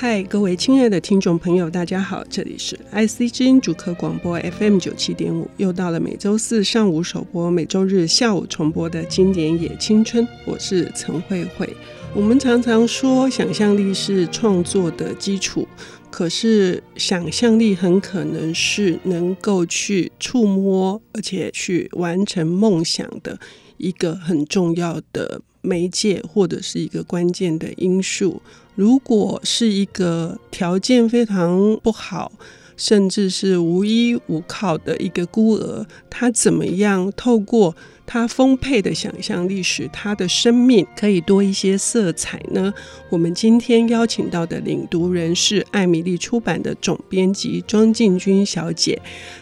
嗨，各位亲爱的听众朋友，大家好，这里是 IC 之音主客广播 FM 九七点五，又到了每周四上午首播、每周日下午重播的经典也青春，我是陈慧慧。我们常常说，想象力是创作的基础，可是想象力很可能是能够去触摸，而且去完成梦想的一个很重要的媒介，或者是一个关键的因素。如果是一个条件非常不好，甚至是无依无靠的一个孤儿，他怎么样透过他丰沛的想象力，使他的生命可以多一些色彩呢？我们今天邀请到的领读人是艾米丽出版的总编辑庄静君小姐，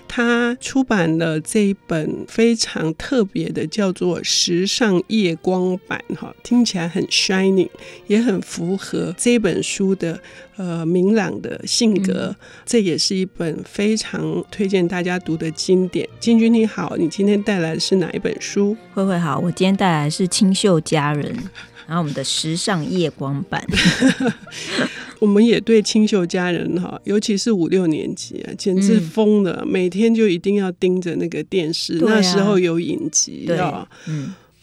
她出版了这一本非常特别的，叫做《时尚夜光版》哈，听起来很 shining，也很符合这本书的呃明朗的性格。嗯、这也是一本非常推荐大家读的经典。静君你好，你今天带来的是哪一本书？慧慧好，我今天带来是清秀佳人，然后我们的时尚夜光版。我们也对清秀佳人哈，尤其是五六年级啊，简直疯了，嗯、每天就一定要盯着那个电视。啊、那时候有影集，对。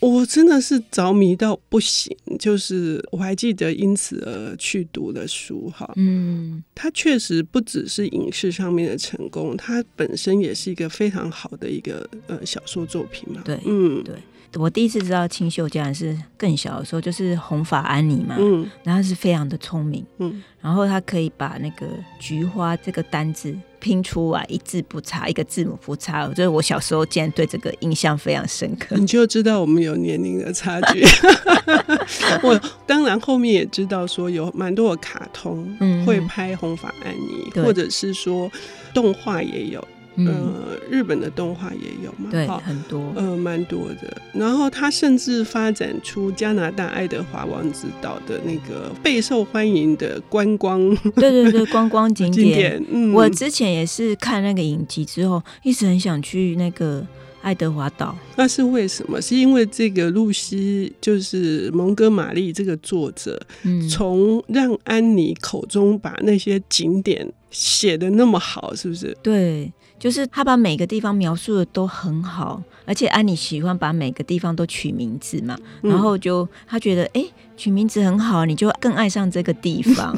我真的是着迷到不行，就是我还记得因此而去读的书哈，嗯，它确实不只是影视上面的成功，它本身也是一个非常好的一个呃小说作品嘛，对，嗯，对。我第一次知道清秀竟然是更小的时候，就是红发安妮嘛，嗯，然后是非常的聪明，嗯，然后他可以把那个菊花这个单字拼出来，一字不差，一个字母不差，就是我小时候竟然对这个印象非常深刻。你就知道我们有年龄的差距。我当然后面也知道说有蛮多的卡通会拍红发安妮，嗯、或者是说动画也有。嗯、呃，日本的动画也有嘛？对，很多，呃，蛮多的。然后他甚至发展出加拿大爱德华王子岛的那个备受欢迎的观光，对对对，观光景点。景点嗯、我之前也是看那个影集之后，一直很想去那个爱德华岛。那是为什么？是因为这个露西，就是蒙哥马利这个作者，从让安妮口中把那些景点写的那么好，是不是？对。就是他把每个地方描述的都很好，而且安妮喜欢把每个地方都取名字嘛，嗯、然后就他觉得哎、欸，取名字很好，你就更爱上这个地方。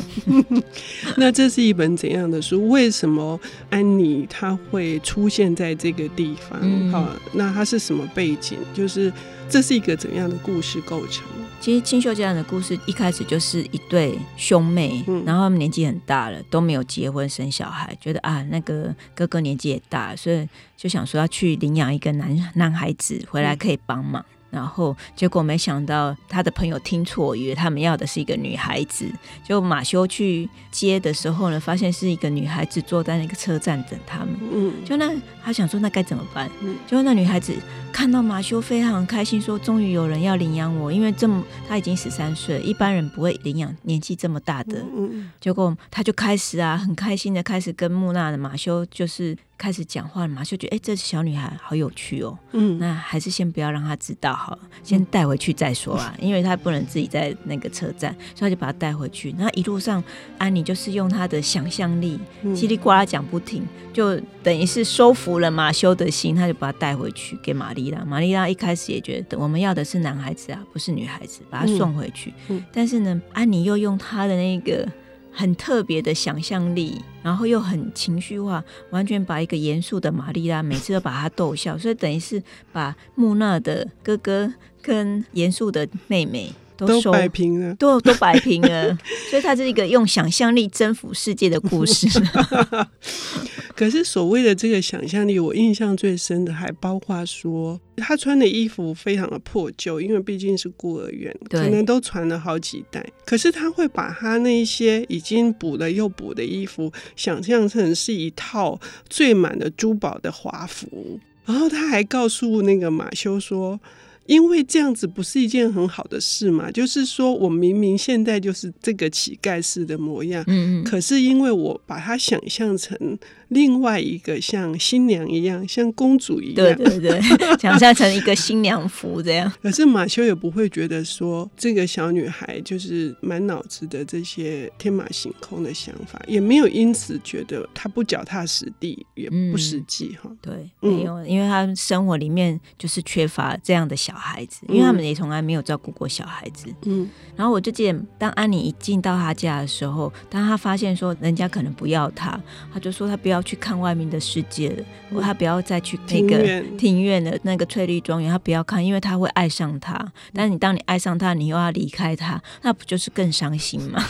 那这是一本怎样的书？为什么安妮她会出现在这个地方？好、嗯，那它是什么背景？就是这是一个怎样的故事构成？其实清秀这样的故事一开始就是一对兄妹，嗯、然后他们年纪很大了，都没有结婚生小孩，觉得啊，那个哥哥年纪也大，所以就想说要去领养一个男男孩子回来可以帮忙。嗯然后结果没想到他的朋友听错，以为他们要的是一个女孩子。就马修去接的时候呢，发现是一个女孩子坐在那个车站等他们。嗯，就那他想说那该怎么办？嗯，就那女孩子看到马修非常开心，说终于有人要领养我，因为这么他已经十三岁，一般人不会领养年纪这么大的。嗯，结果他就开始啊，很开心的开始跟木讷的马修就是。开始讲话了嘛，就觉得哎，这小女孩好有趣哦。嗯，那还是先不要让她知道好了，先带回去再说啊。嗯、因为她不能自己在那个车站，所以她就把她带回去。那一路上，安妮就是用她的想象力叽里呱啦讲不停，就等于是收服了马修的心。她就把她带回去给玛丽拉。玛丽拉一开始也觉得我们要的是男孩子啊，不是女孩子，把她送回去。嗯嗯、但是呢，安妮又用她的那个。很特别的想象力，然后又很情绪化，完全把一个严肃的玛丽拉每次都把她逗笑，所以等于是把木讷的哥哥跟严肃的妹妹都都摆平了，都都摆平了，所以它是一个用想象力征服世界的故事。可是所谓的这个想象力，我印象最深的还包括说，他穿的衣服非常的破旧，因为毕竟是孤儿院，可能都传了好几代。可是他会把他那一些已经补了又补的衣服，想象成是一套缀满了珠宝的华服。然后他还告诉那个马修说。因为这样子不是一件很好的事嘛？就是说我明明现在就是这个乞丐式的模样，嗯嗯，可是因为我把它想象成另外一个像新娘一样，像公主一样，对对对，想象成一个新娘服这样。可是马修也不会觉得说这个小女孩就是满脑子的这些天马行空的想法，也没有因此觉得她不脚踏实地，也不实际哈、嗯。对，没有，因为她生活里面就是缺乏这样的小孩子，因为他们也从来没有照顾过小孩子。嗯，然后我就记得，当安妮一进到他家的时候，当他发现说人家可能不要他，他就说他不要去看外面的世界了，嗯、他不要再去那个庭院的那个翠绿庄园，他不要看，因为他会爱上他。但是你当你爱上他，你又要离开他，那不就是更伤心吗？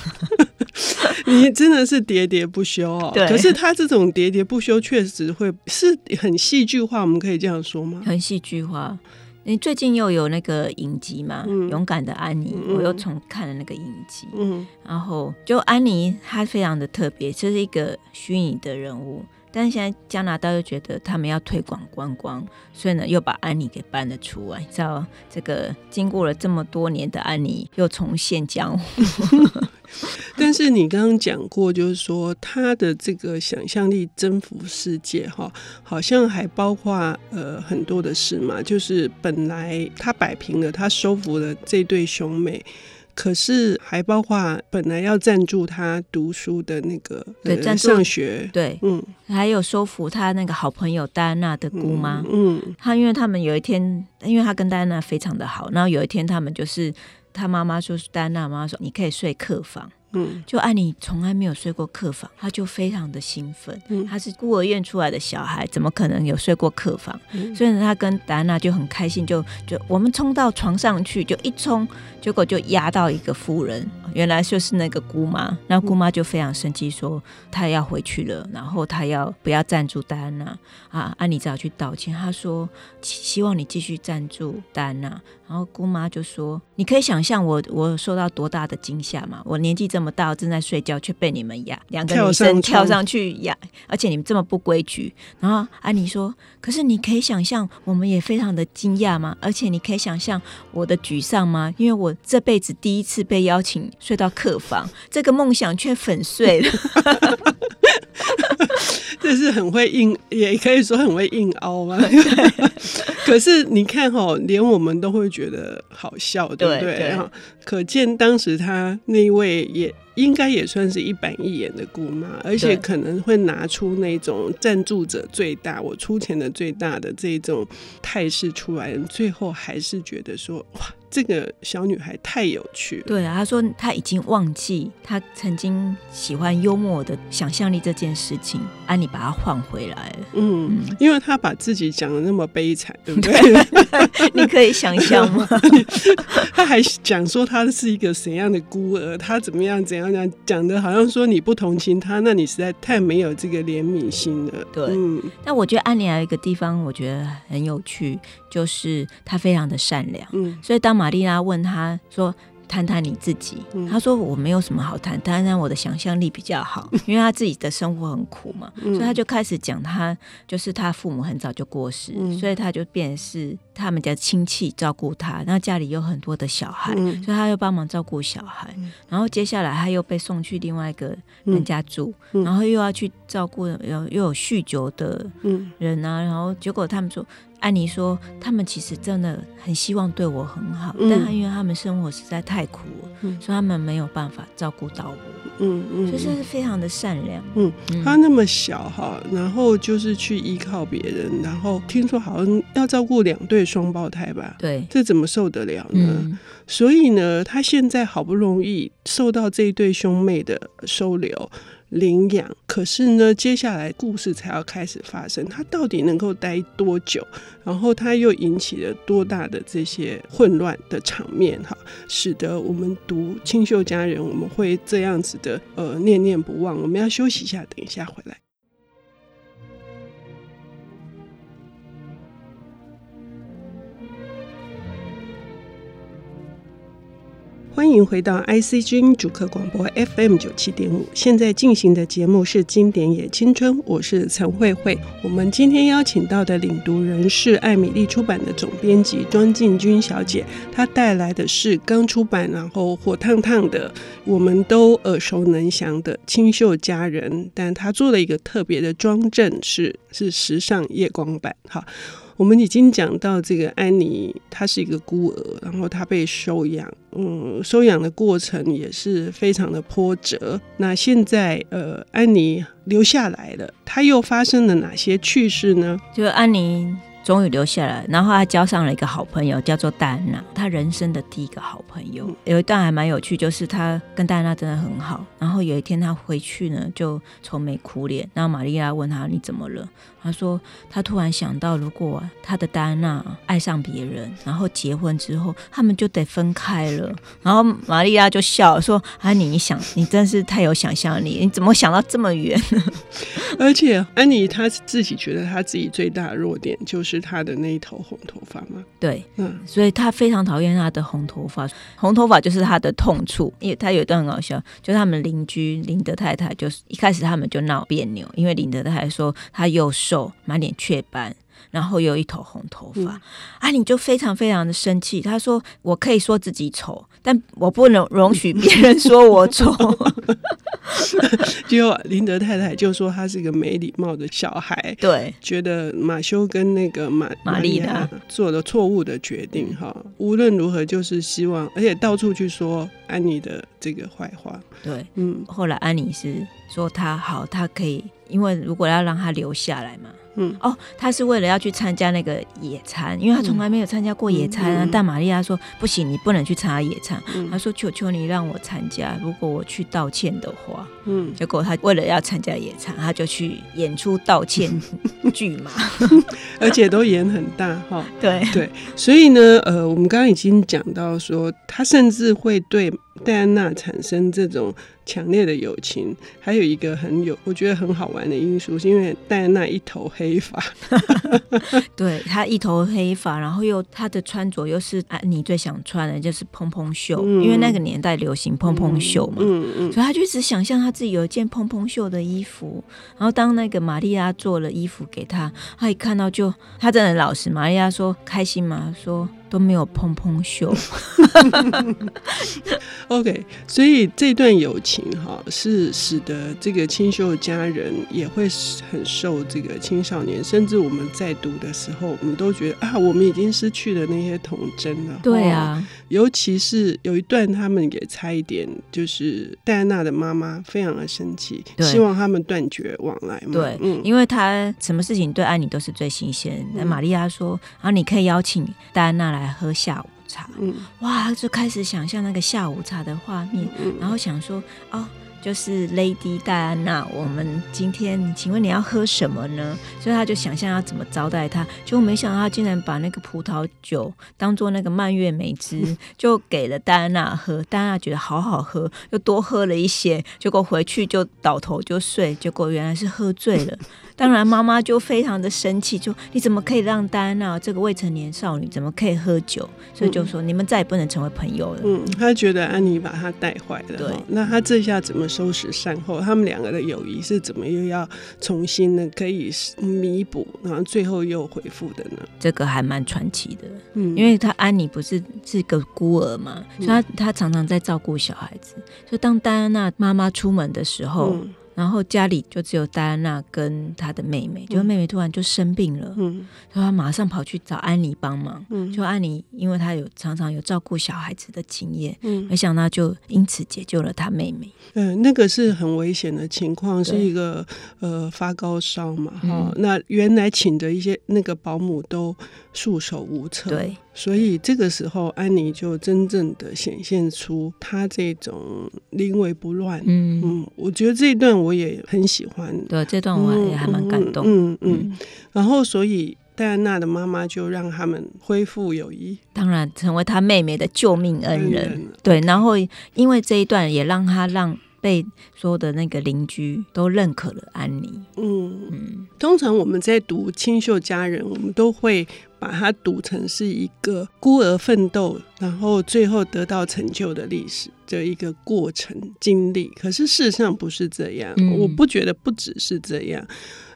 你真的是喋喋不休哦。对。可是他这种喋喋不休，确实会是很戏剧化，我们可以这样说吗？很戏剧化。你最近又有那个影集嘛？嗯、勇敢的安妮，嗯、我又重看了那个影集。嗯，然后就安妮她非常的特别，这是一个虚拟的人物，但是现在加拿大又觉得他们要推广观光，所以呢又把安妮给搬了出来。你知道这个经过了这么多年的安妮又重现江湖。但是你刚刚讲过，就是说他的这个想象力征服世界，哈，好像还包括呃很多的事嘛。就是本来他摆平了，他收服了这对兄妹，可是还包括本来要赞助他读书的那个对赞助上学，对，嗯，还有收服他那个好朋友戴安娜的姑妈，嗯，他因为他们有一天，因为他跟戴安娜非常的好，然后有一天他们就是。他妈妈说：“是戴安娜妈妈说，你可以睡客房。”嗯，就按你从来没有睡过客房，他就非常的兴奋。嗯，他是孤儿院出来的小孩，怎么可能有睡过客房？嗯，所以呢，他跟戴安娜就很开心，就就我们冲到床上去，就一冲，结果就压到一个夫人，原来就是那个姑妈。那姑妈就非常生气，说她要回去了，然后她要不要赞助戴安娜啊？安妮只好去道歉，她说希望你继续赞助戴安娜。然后姑妈就说：“你可以想象我我受到多大的惊吓吗？我年纪这么大，正在睡觉，却被你们压两个女生跳上去压，而且你们这么不规矩。”然后安妮说：“可是你可以想象，我们也非常的惊讶吗？而且你可以想象我的沮丧吗？因为我这辈子第一次被邀请睡到客房，这个梦想却粉碎了。”这是很会硬，也可以说很会硬凹嘛。可是你看哦，连我们都会觉得好笑，对不对？对，可见当时他那一位也应该也算是一板一眼的姑妈，而且可能会拿出那种赞助者最大，我出钱的最大的这种态势出来，最后还是觉得说哇。这个小女孩太有趣了。对啊，她说她已经忘记她曾经喜欢幽默的想象力这件事情，安妮把她换回来了。嗯，嗯，因为她把自己讲的那么悲惨，对不对？你可以想象吗？她还讲说她是一个怎样的孤儿，她怎么样怎样讲，讲的好像说你不同情他，那你实在太没有这个怜悯心了。对，嗯。但我觉得安妮还有一个地方，我觉得很有趣。就是他非常的善良，嗯，所以当玛丽拉问他说：“谈谈你自己。嗯”他说：“我没有什么好谈，谈谈我的想象力比较好，因为他自己的生活很苦嘛，嗯、所以他就开始讲他就是他父母很早就过世，嗯、所以他就变成是他们家亲戚照顾他，然后家里有很多的小孩，嗯、所以他又帮忙照顾小孩，嗯、然后接下来他又被送去另外一个人家住，嗯、然后又要去照顾又又有酗酒的人啊，然后结果他们说。安妮说：“他们其实真的很希望对我很好，嗯、但他因为他们生活实在太苦了，嗯、所以他们没有办法照顾到我。嗯嗯，就是非常的善良。嗯，嗯他那么小哈，然后就是去依靠别人，然后听说好像要照顾两对双胞胎吧？对，这怎么受得了呢？嗯、所以呢，他现在好不容易受到这一对兄妹的收留。”领养，可是呢，接下来故事才要开始发生。他到底能够待多久？然后他又引起了多大的这些混乱的场面？哈，使得我们读《清秀佳人》，我们会这样子的呃念念不忘。我们要休息一下，等一下回来。欢迎回到 IC 之音主客广播 FM 九七点五，现在进行的节目是《经典也青春》，我是陈慧慧。我们今天邀请到的领读人是艾米丽出版的总编辑庄静君小姐，她带来的是刚出版然后火烫烫的，我们都耳熟能详的《清秀佳人》，但她做了一个特别的装帧，是是时尚夜光版，哈。我们已经讲到这个安妮，她是一个孤儿，然后她被收养，嗯，收养的过程也是非常的波折。那现在，呃，安妮留下来了，她又发生了哪些趣事呢？就安妮。终于留下来，然后他交上了一个好朋友，叫做戴安娜，他人生的第一个好朋友。嗯、有一段还蛮有趣，就是他跟戴安娜真的很好。然后有一天他回去呢，就愁眉苦脸。然后玛丽亚问他：“你怎么了？”他说：“他突然想到，如果他的戴安娜爱上别人，然后结婚之后，他们就得分开了。”然后玛丽亚就笑说：“安妮，你想，你真是太有想象力，你怎么想到这么远呢？”而且安妮她自己觉得她自己最大的弱点就是。是他的那一头红头发吗？对，嗯，所以他非常讨厌他的红头发，红头发就是他的痛处。因为他有一段很好笑，就是他们邻居林德太太，就是一开始他们就闹别扭，因为林德太太说他又瘦，满脸雀斑。然后有一头红头发，嗯、啊，你就非常非常的生气。他说：“我可以说自己丑，但我不能容许别人说我丑。” 就林德太太就说他是一个没礼貌的小孩，对，觉得马修跟那个玛玛丽亚做了错误的决定。哈，无论如何就是希望，而且到处去说安妮的这个坏话。对，嗯，后来安妮是说他好，他可以，因为如果要让他留下来嘛。嗯哦，他是为了要去参加那个野餐，因为他从来没有参加过野餐啊。但玛利亚说不行，你不能去参加野餐。嗯、他说求求你让我参加，如果我去道歉的话。嗯，结果他为了要参加野餐，他就去演出道歉剧嘛，而且都演很大哈。对对，所以呢，呃，我们刚刚已经讲到说，他甚至会对戴安娜产生这种。强烈的友情，还有一个很有我觉得很好玩的因素，是因为戴安娜一头黑发，对，她一头黑发，然后又她的穿着又是安妮最想穿的，就是蓬蓬袖，嗯、因为那个年代流行蓬蓬袖嘛，嗯嗯、所以她就一直想象她自己有一件蓬蓬袖的衣服。然后当那个玛利亚做了衣服给她，她一看到就，她真的很老实。玛利亚说开心吗？说。都没有碰碰袖。OK，所以这段友情哈是使得这个清秀家人也会很受这个青少年，甚至我们在读的时候，我们都觉得啊，我们已经失去了那些童真了。对啊，尤其是有一段他们也差一点，就是戴安娜的妈妈非常的生气，希望他们断绝往来嘛。对，嗯，因为他什么事情对安妮都是最新鲜。那玛利亚说啊，你可以邀请戴安娜来。喝下午茶，嗯，哇，就开始想象那个下午茶的画面，嗯，然后想说，哦。就是 Lady 戴安娜，我们今天，请问你要喝什么呢？所以他就想象要怎么招待他，结果没想到他竟然把那个葡萄酒当做那个蔓越莓汁，就给了戴安娜喝。戴安娜觉得好好喝，又多喝了一些，结果回去就倒头就睡，结果原来是喝醉了。当然妈妈就非常的生气，就你怎么可以让戴安娜这个未成年少女怎么可以喝酒？所以就说你们再也不能成为朋友了。嗯，他觉得安妮把他带坏了。对，那他这下怎么？收拾善后，他们两个的友谊是怎么又要重新的可以弥补，然后最后又恢复的呢？这个还蛮传奇的，嗯，因为他安妮不是是个孤儿嘛，嗯、所以他他常常在照顾小孩子，所以当戴安娜妈妈出门的时候。嗯然后家里就只有戴安娜跟她的妹妹，结果妹妹突然就生病了，嗯，所以她马上跑去找安妮帮忙，嗯，就安妮，因为她有常常有照顾小孩子的经验，嗯，没想到就因此解救了她妹妹。嗯，那个是很危险的情况，是一个呃发高烧嘛，哈，那原来请的一些那个保姆都束手无策，对。所以这个时候，安妮就真正的显现出她这种临危不乱。嗯嗯，我觉得这一段我也很喜欢。对，这段我也还蛮感动。嗯嗯。然后，所以戴安娜的妈妈就让他们恢复友谊，当然成为她妹妹的救命恩人。对，然后因为这一段也让她让。被所有的那个邻居都认可了安妮。嗯嗯，通常我们在读《清秀佳人》，我们都会。把它读成是一个孤儿奋斗，然后最后得到成就的历史的一个过程经历。可是事实上不是这样，嗯、我不觉得不只是这样。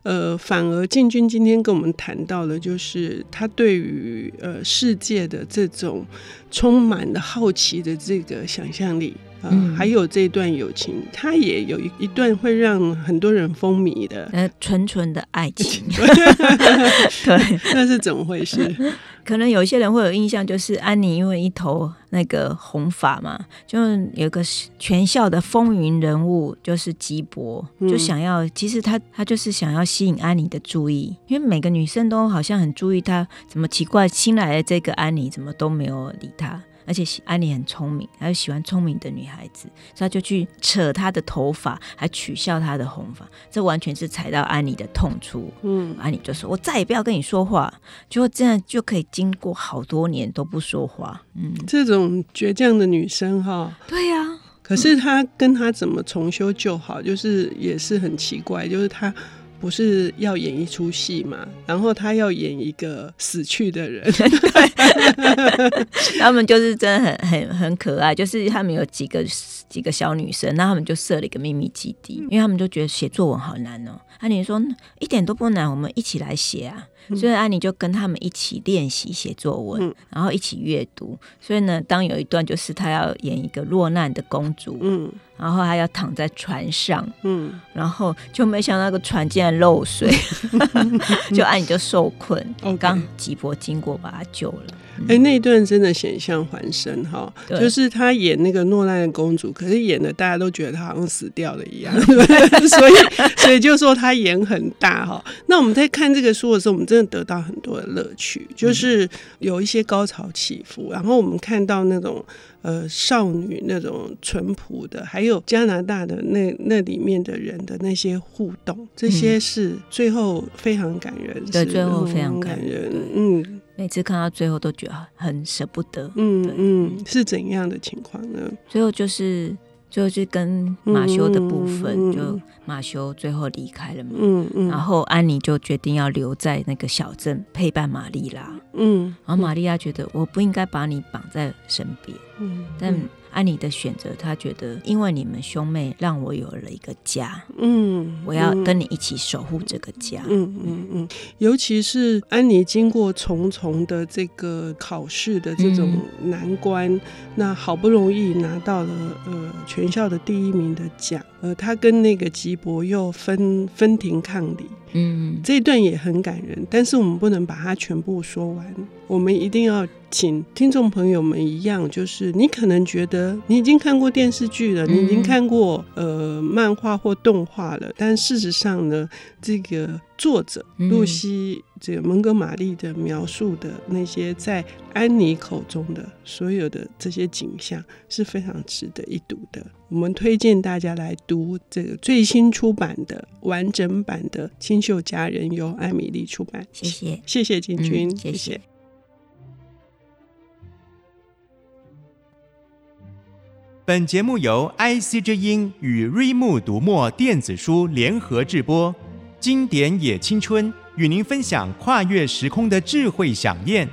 呃，反而进军今天跟我们谈到的，就是他对于呃世界的这种充满了好奇的这个想象力。啊，嗯、还有这段友情，它也有一一段会让很多人风靡的，呃，纯纯的爱情。对，那是怎么回事？可能有一些人会有印象，就是安妮因为一头那个红发嘛，就有个全校的风云人物，就是吉伯，就想要，嗯、其实他他就是想要吸引安妮的注意，因为每个女生都好像很注意他，怎么奇怪新来的这个安妮怎么都没有理他。而且安妮很聪明，她就喜欢聪明的女孩子，所以她就去扯她的头发，还取笑她的红发，这完全是踩到安妮的痛处。嗯，安妮就说：“我再也不要跟你说话。”就这样就可以经过好多年都不说话。嗯，这种倔强的女生哈，对呀、啊。可是她跟她怎么重修旧好，就是也是很奇怪，就是她。不是要演一出戏嘛？然后他要演一个死去的人，对，他们就是真的很很很可爱。就是他们有几个几个小女生，那他们就设了一个秘密基地，因为他们就觉得写作文好难哦。阿玲说一点都不难，我们一起来写啊。所以安妮就跟他们一起练习写作文，然后一起阅读。所以呢，当有一段就是她要演一个落难的公主，嗯。然后还要躺在船上，嗯，然后就没想到那个船竟然漏水 就安妮就受困。刚吉伯经过把她救了。哎，那一段真的险象环生哈，就是他演那个诺兰的公主，可是演的大家都觉得她好像死掉了一样，所以所以就说她演很大哈。那我们在看这个书的时候，我们真的得到很多的乐趣，就是有一些高潮起伏，然后我们看到那种呃少女那种淳朴的，还有加拿大的那那里面的人的那些互动，这些是最后非常感人，对，最后非常感人，嗯。每次看到最后都觉得很舍不得，嗯对。嗯，是怎样的情况呢？最后就是最后就跟马修的部分，嗯嗯、就马修最后离开了嘛，嗯嗯，然后安妮就决定要留在那个小镇陪伴玛丽拉，嗯，然后玛丽亚觉得我不应该把你绑在身边，嗯，但。安妮的选择，她觉得，因为你们兄妹让我有了一个家，嗯，我要跟你一起守护这个家，嗯嗯嗯。尤其是安妮经过重重的这个考试的这种难关，嗯、那好不容易拿到了呃全校的第一名的奖，呃，她跟那个吉伯又分分庭抗礼，嗯，这一段也很感人，但是我们不能把它全部说完，我们一定要。请听众朋友们一样，就是你可能觉得你已经看过电视剧了，你已经看过呃漫画或动画了，但事实上呢，这个作者露西这个蒙哥马利的描述的那些在安妮口中的所有的这些景象是非常值得一读的。我们推荐大家来读这个最新出版的完整版的《清秀佳人》，由艾米丽出版。谢谢，谢谢金君，谢谢。谢谢本节目由 IC 之音与瑞木读墨电子书联合制播，经典也青春与您分享跨越时空的智慧想念。